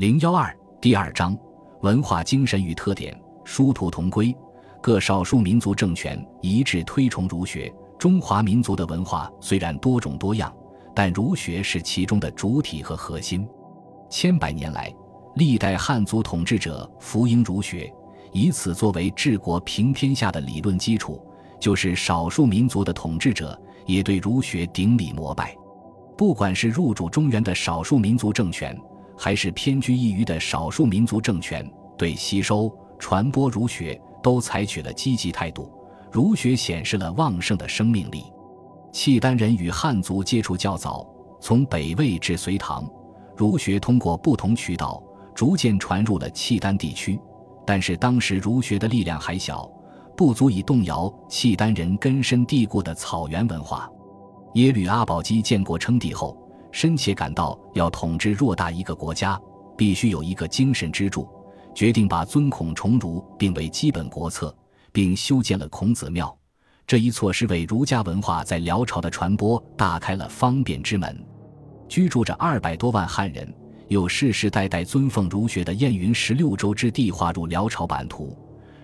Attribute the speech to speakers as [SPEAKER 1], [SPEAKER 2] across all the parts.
[SPEAKER 1] 零幺二第二章文化精神与特点，殊途同归。各少数民族政权一致推崇儒学。中华民族的文化虽然多种多样，但儒学是其中的主体和核心。千百年来，历代汉族统治者福音儒学，以此作为治国平天下的理论基础；就是少数民族的统治者，也对儒学顶礼膜拜。不管是入主中原的少数民族政权，还是偏居一隅的少数民族政权，对吸收、传播儒学都采取了积极态度。儒学显示了旺盛的生命力。契丹人与汉族接触较早，从北魏至隋唐，儒学通过不同渠道逐渐传入了契丹地区。但是当时儒学的力量还小，不足以动摇契丹人根深蒂固的草原文化。耶律阿保机建国称帝后。深切感到，要统治偌大一个国家，必须有一个精神支柱，决定把尊孔崇儒并为基本国策，并修建了孔子庙。这一措施为儒家文化在辽朝的传播打开了方便之门。居住着二百多万汉人，又世世代代尊奉儒学的燕云十六州之地划入辽朝版图，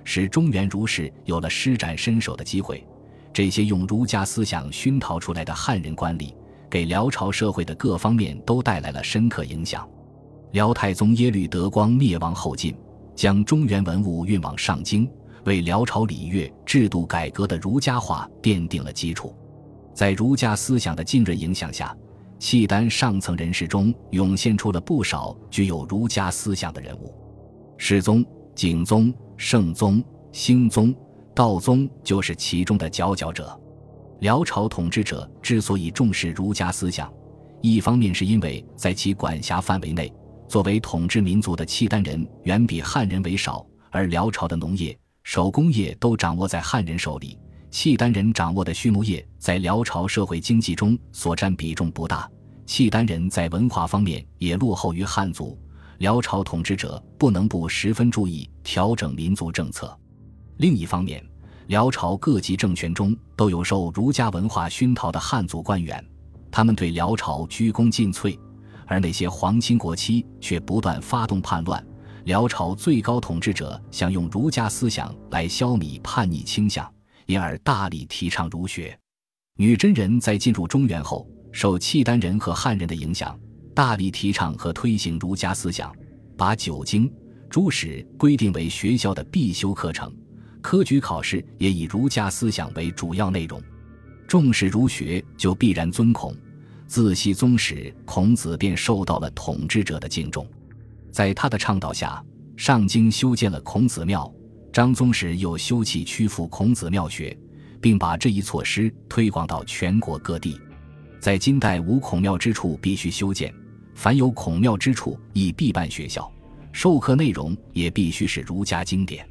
[SPEAKER 1] 使中原儒士有了施展身手的机会。这些用儒家思想熏陶出来的汉人官吏。给辽朝社会的各方面都带来了深刻影响。辽太宗耶律德光灭亡后晋，将中原文物运往上京，为辽朝礼乐制度改革的儒家化奠定了基础。在儒家思想的浸润影响下，契丹上层人士中涌现出了不少具有儒家思想的人物。世宗、景宗、圣宗、兴宗、道宗就是其中的佼佼者。辽朝统治者之所以重视儒家思想，一方面是因为在其管辖范围内，作为统治民族的契丹人远比汉人为少，而辽朝的农业、手工业都掌握在汉人手里，契丹人掌握的畜牧业在辽朝社会经济中所占比重不大，契丹人在文化方面也落后于汉族，辽朝统治者不能不十分注意调整民族政策。另一方面，辽朝各级政权中都有受儒家文化熏陶的汉族官员，他们对辽朝鞠躬尽瘁，而那些皇亲国戚却不断发动叛乱。辽朝最高统治者想用儒家思想来消弭叛逆倾向，因而大力提倡儒学。女真人在进入中原后，受契丹人和汉人的影响，大力提倡和推行儒家思想，把九经、诸史规定为学校的必修课程。科举考试也以儒家思想为主要内容，重视儒学就必然尊孔。自熹宗时，孔子便受到了统治者的敬重，在他的倡导下，上京修建了孔子庙。张宗时又修葺曲阜孔子庙学，并把这一措施推广到全国各地。在金代无孔庙之处必须修建，凡有孔庙之处亦必办学校，授课内容也必须是儒家经典。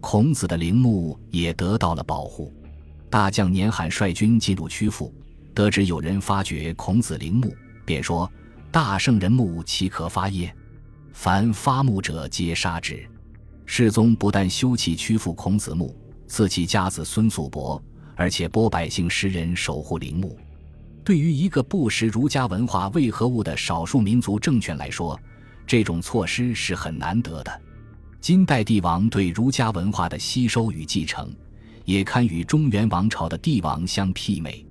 [SPEAKER 1] 孔子的陵墓也得到了保护。大将年罕率军进入曲阜，得知有人发掘孔子陵墓，便说：“大圣人墓岂可发耶？凡发墓者，皆杀之。”世宗不但修葺曲阜孔子墓，赐其家子孙素伯，而且拨百姓十人守护陵墓。对于一个不识儒家文化为何物的少数民族政权来说，这种措施是很难得的。金代帝王对儒家文化的吸收与继承，也堪与中原王朝的帝王相媲美。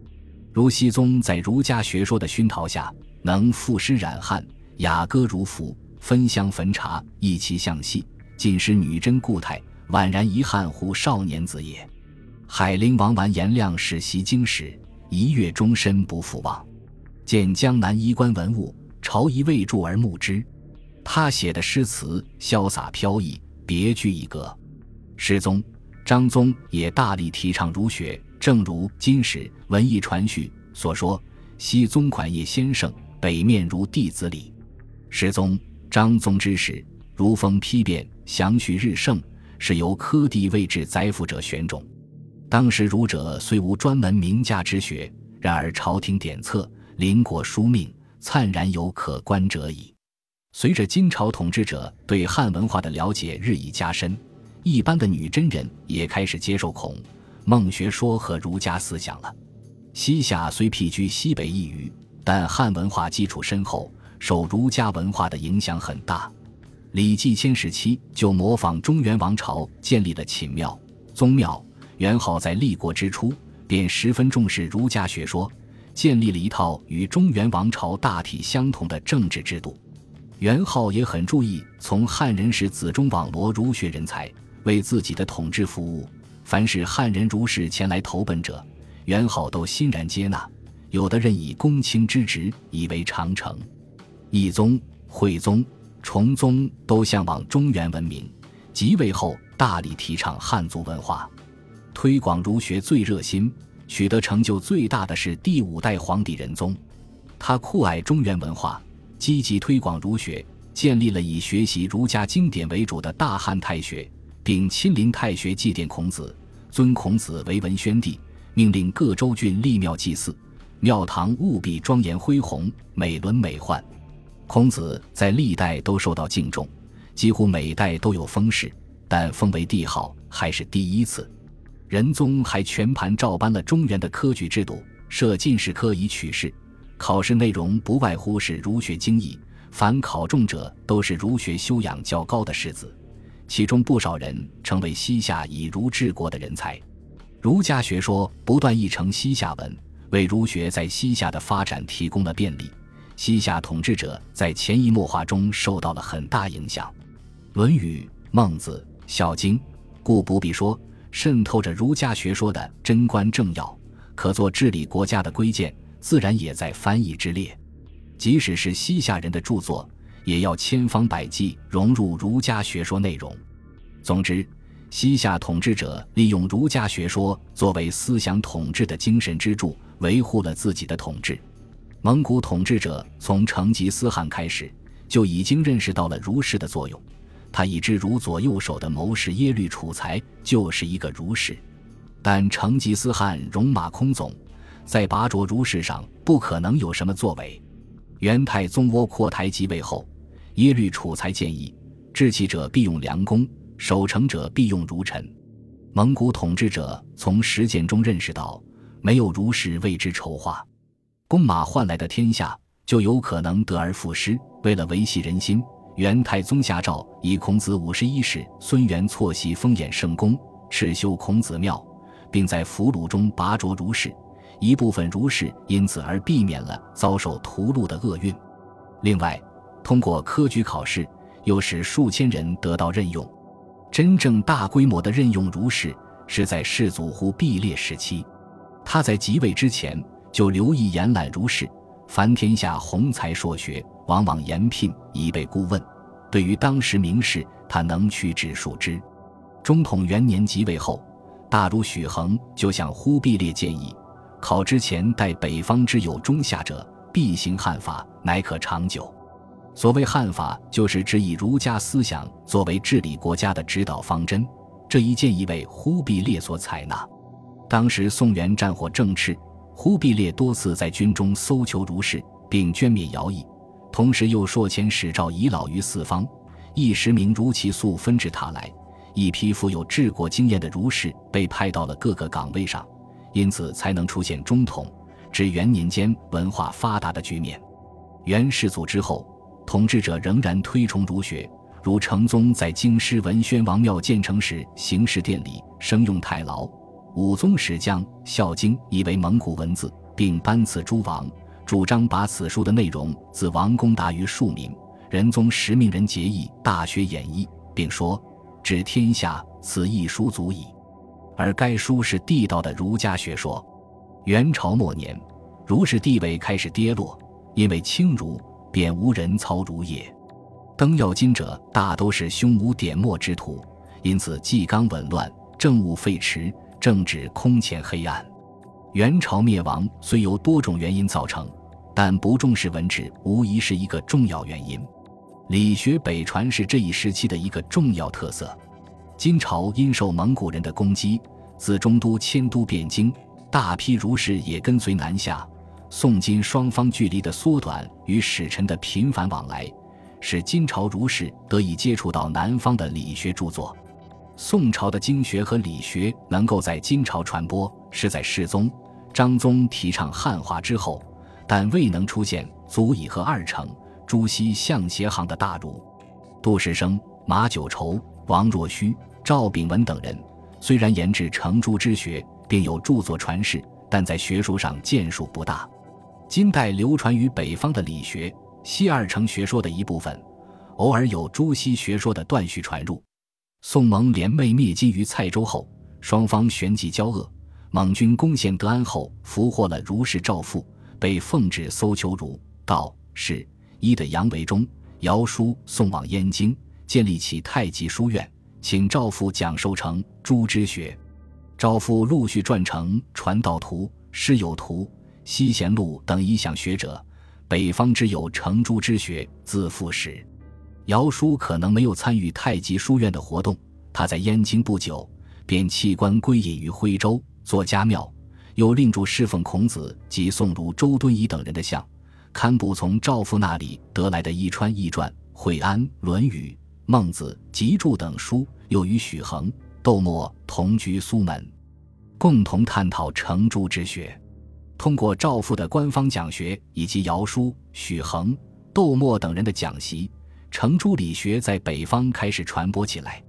[SPEAKER 1] 如熹宗在儒家学说的熏陶下，能赋诗染汉，雅歌如赋，分香焚茶，意其象戏，尽是女真故态，宛然遗憾乎少年子也。海陵王完颜亮使习经史，一阅终身不复忘。见江南衣冠文物，朝仪未著而目之。他写的诗词潇洒飘逸，别具一格。世宗、张宗也大力提倡儒学，正如《金史·文艺传序》所说：“西宗款业先生，北面如弟子礼。”世宗、张宗之时，儒风丕变，祥序日盛，是由科第位置宰辅者选种。当时儒者虽无专门名家之学，然而朝廷典册、邻国书命，灿然有可观者矣。随着金朝统治者对汉文化的了解日益加深，一般的女真人也开始接受孔孟学说和儒家思想了。西夏虽僻居西北一隅，但汉文化基础深厚，受儒家文化的影响很大。李继迁时期就模仿中原王朝建立了秦庙、宗庙。元昊在立国之初便十分重视儒家学说，建立了一套与中原王朝大体相同的政治制度。元昊也很注意从汉人士子中网罗儒学人才，为自己的统治服务。凡是汉人儒士前来投奔者，元昊都欣然接纳，有的任以公卿之职，以为长城。懿宗、惠宗、崇宗都向往中原文明，即位后大力提倡汉族文化。推广儒学最热心、取得成就最大的是第五代皇帝仁宗，他酷爱中原文化，积极推广儒学，建立了以学习儒家经典为主的大汉太学，并亲临太学祭奠孔子，尊孔子为文宣帝，命令各州郡立庙祭祀，庙堂务必庄严恢宏、美轮美奂。孔子在历代都受到敬重，几乎每代都有封谥，但封为帝号还是第一次。仁宗还全盘照搬了中原的科举制度，设进士科以取士，考试内容不外乎是儒学经义，凡考中者都是儒学修养较高的士子，其中不少人成为西夏以儒治国的人才。儒家学说不断译成西夏文，为儒学在西夏的发展提供了便利。西夏统治者在潜移默化中受到了很大影响，《论语》《孟子》《孝经》，故不必说。渗透着儒家学说的贞观政要，可做治理国家的规谏，自然也在翻译之列。即使是西夏人的著作，也要千方百计融入儒家学说内容。总之，西夏统治者利用儒家学说作为思想统治的精神支柱，维护了自己的统治。蒙古统治者从成吉思汗开始，就已经认识到了儒士的作用。他以知如左右手的谋士耶律楚材就是一个儒士，但成吉思汗戎马倥偬，在拔擢儒士上不可能有什么作为。元太宗窝阔台即位后，耶律楚材建议：治气者必用良弓，守成者必用儒臣。蒙古统治者从实践中认识到，没有儒士为之筹划，弓马换来的天下就有可能得而复失。为了维系人心。元太宗下诏，以孔子五十一世孙元错袭封衍圣公，敕修孔子庙，并在俘虏中拔擢儒士，一部分儒士因此而避免了遭受屠戮的厄运。另外，通过科举考试，又使数千人得到任用。真正大规模的任用儒士，是在世祖忽必烈时期。他在即位之前就留意延揽儒士，凡天下宏才硕学。往往延聘以备顾问，对于当时名士，他能屈指数之。中统元年即位后，大儒许衡就向忽必烈建议，考之前待北方之有中下者，必行汉法，乃可长久。所谓汉法，就是指以儒家思想作为治理国家的指导方针。这一建议为忽必烈所采纳。当时宋元战火正炽，忽必烈多次在军中搜求儒士，并捐免徭役。同时又朔遣使诏遗老于四方，一时名如其素分至塔来，一批富有治国经验的儒士被派到了各个岗位上，因此才能出现中统至元年间文化发达的局面。元世祖之后，统治者仍然推崇儒学，如成宗在京师文宣王庙建成时行事殿礼，声用太牢；武宗时将《孝经》译为蒙古文字，并颁赐诸王。主张把此书的内容自王公达于庶民。仁宗时命人节译《大学演义》，并说：“治天下，此一书足矣。”而该书是地道的儒家学说。元朝末年，儒士地位开始跌落，因为轻儒便无人操儒业，登要津者大都是胸无点墨之徒，因此纪纲紊乱，政务废弛，政治空前黑暗。元朝灭亡虽由多种原因造成。但不重视文治，无疑是一个重要原因。理学北传是这一时期的一个重要特色。金朝因受蒙古人的攻击，自中都迁都汴京，大批儒士也跟随南下。宋金双方距离的缩短与使臣的频繁往来，使金朝儒士得以接触到南方的理学著作。宋朝的经学和理学能够在金朝传播，是在世宗、章宗提倡汉化之后。但未能出现足以和二程、朱熹、向邪行的大儒。杜十生、马九畴、王若虚、赵秉文等人，虽然研制程朱之学，并有著作传世，但在学术上建树不大。金代流传于北方的理学，西二程学说的一部分，偶尔有朱熹学说的断续传入。宋蒙联袂灭金于蔡州后，双方旋即交恶。蒙军攻陷德安后，俘获了儒士赵复，被奉旨搜求儒、道、释、一的杨维忠、姚书送往燕京，建立起太极书院，请赵复讲授成朱之学。赵复陆续撰成《传道图》《师友图》《西贤录》等一项学者，北方之有成朱之学，自复始。姚叔可能没有参与太极书院的活动，他在燕京不久，便弃官归隐于徽州。做家庙，又另著侍奉孔子及宋儒周敦颐等人的像，堪补从赵复那里得来的《一川义传》《惠安论语》《孟子集注》等书。又与许衡、窦默同居苏门，共同探讨程朱之学。通过赵复的官方讲学以及姚书、许衡、窦默等人的讲习，程朱理学在北方开始传播起来。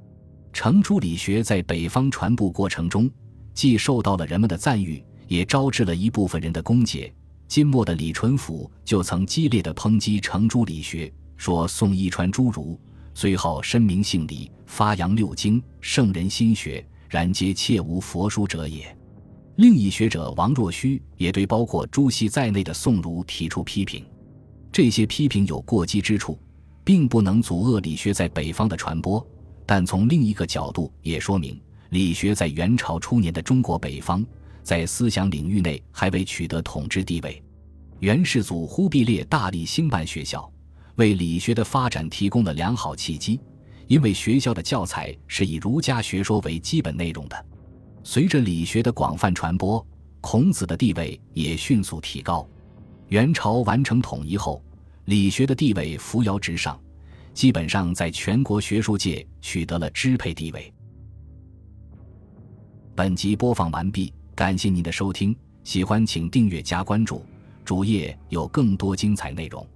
[SPEAKER 1] 程朱理学在北方传播过程中。既受到了人们的赞誉，也招致了一部分人的攻讦。金末的李淳甫就曾激烈的抨击程朱理学，说宋一传诸儒，虽好深明姓李，发扬六经，圣人心学，然皆切无佛书者也。另一学者王若虚也对包括朱熹在内的宋儒提出批评，这些批评有过激之处，并不能阻遏理学在北方的传播，但从另一个角度也说明。理学在元朝初年的中国北方，在思想领域内还未取得统治地位。元世祖忽必烈大力兴办学校，为理学的发展提供了良好契机。因为学校的教材是以儒家学说为基本内容的。随着理学的广泛传播，孔子的地位也迅速提高。元朝完成统一后，理学的地位扶摇直上，基本上在全国学术界取得了支配地位。本集播放完毕，感谢您的收听，喜欢请订阅加关注，主页有更多精彩内容。